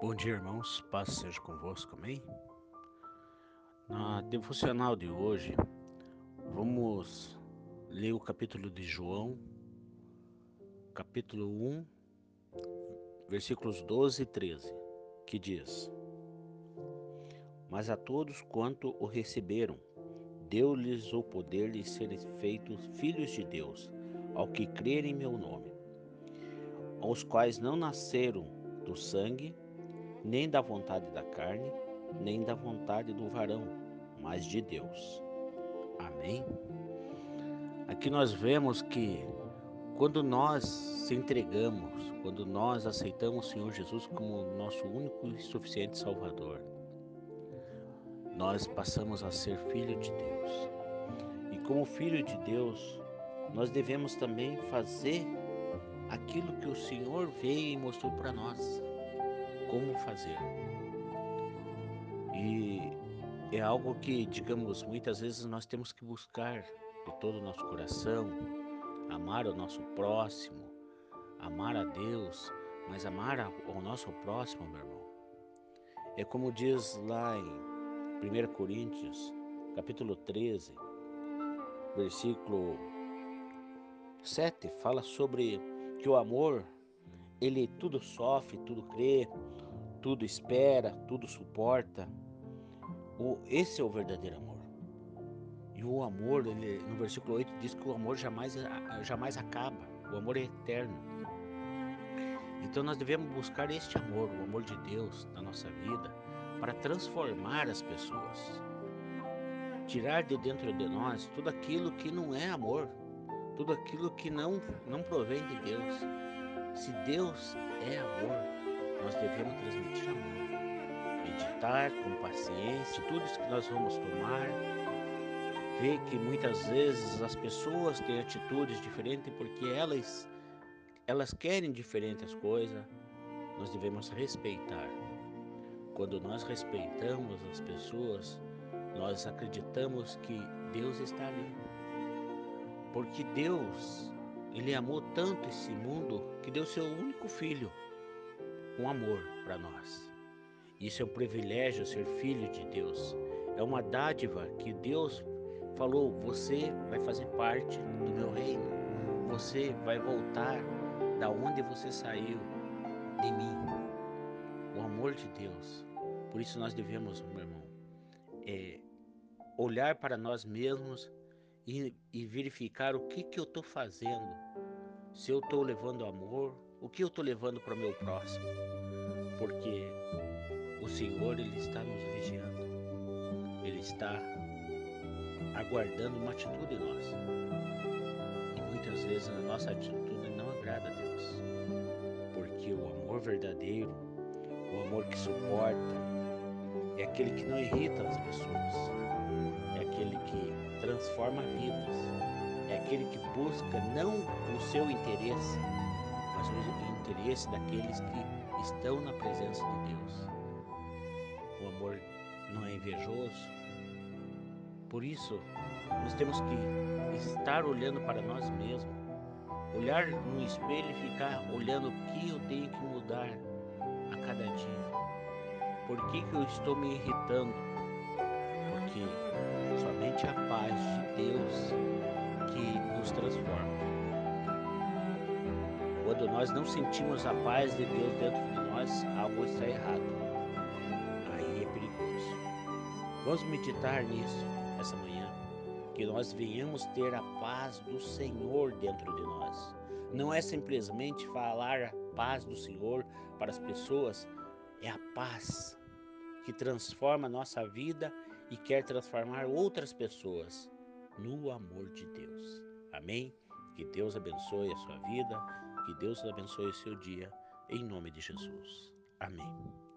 Bom dia, irmãos. Paz seja convosco, amém? Na devocional de hoje, vamos ler o capítulo de João, capítulo 1, versículos 12 e 13, que diz: Mas a todos quanto o receberam, deu-lhes o poder de serem feitos filhos de Deus, ao que crerem em meu nome, aos quais não nasceram do sangue, nem da vontade da carne, nem da vontade do varão, mas de Deus. Amém? Aqui nós vemos que quando nós se entregamos, quando nós aceitamos o Senhor Jesus como nosso único e suficiente Salvador, nós passamos a ser filho de Deus. E como filho de Deus, nós devemos também fazer aquilo que o Senhor veio e mostrou para nós como fazer. E é algo que, digamos, muitas vezes nós temos que buscar de todo o nosso coração, amar o nosso próximo, amar a Deus, mas amar ao nosso próximo, meu irmão. É como diz lá em 1 Coríntios, capítulo 13, versículo 7, fala sobre que o amor ele tudo sofre, tudo crê, tudo espera, tudo suporta. Esse é o verdadeiro amor. E o amor, ele, no versículo 8, diz que o amor jamais, jamais acaba. O amor é eterno. Então nós devemos buscar este amor, o amor de Deus na nossa vida, para transformar as pessoas. Tirar de dentro de nós tudo aquilo que não é amor, tudo aquilo que não, não provém de Deus. Se Deus é amor, devemos transmitir amor. Meditar com paciência, tudo isso que nós vamos tomar. Ver que muitas vezes as pessoas têm atitudes diferentes porque elas, elas querem diferentes coisas. Nós devemos respeitar. Quando nós respeitamos as pessoas, nós acreditamos que Deus está ali. Porque Deus ele amou tanto esse mundo que deu seu único filho, um amor para nós. Isso é um privilégio ser filho de Deus. É uma dádiva que Deus falou: você vai fazer parte do meu reino. Você vai voltar da onde você saiu de mim. O amor de Deus. Por isso nós devemos, meu irmão, é, olhar para nós mesmos e, e verificar o que, que eu estou fazendo. Se eu estou levando amor, o que eu estou levando para o meu próximo. Porque o Senhor ele está nos vigiando. Ele está aguardando uma atitude nossa. E muitas vezes a nossa atitude não agrada a Deus. Porque o amor verdadeiro, o amor que suporta, é aquele que não irrita as pessoas aquele que transforma vidas, é aquele que busca não o seu interesse, mas o interesse daqueles que estão na presença de Deus. O amor não é invejoso. Por isso, nós temos que estar olhando para nós mesmos, olhar no espelho e ficar olhando o que eu tenho que mudar a cada dia. Por que, que eu estou me irritando? Porque somente a paz de Deus que nos transforma. Quando nós não sentimos a paz de Deus dentro de nós, algo está errado. Aí é perigoso. Vamos meditar nisso essa manhã. Que nós venhamos ter a paz do Senhor dentro de nós. Não é simplesmente falar a paz do Senhor para as pessoas, é a paz que transforma a nossa vida e quer transformar outras pessoas no amor de Deus. Amém? Que Deus abençoe a sua vida, que Deus abençoe o seu dia, em nome de Jesus. Amém.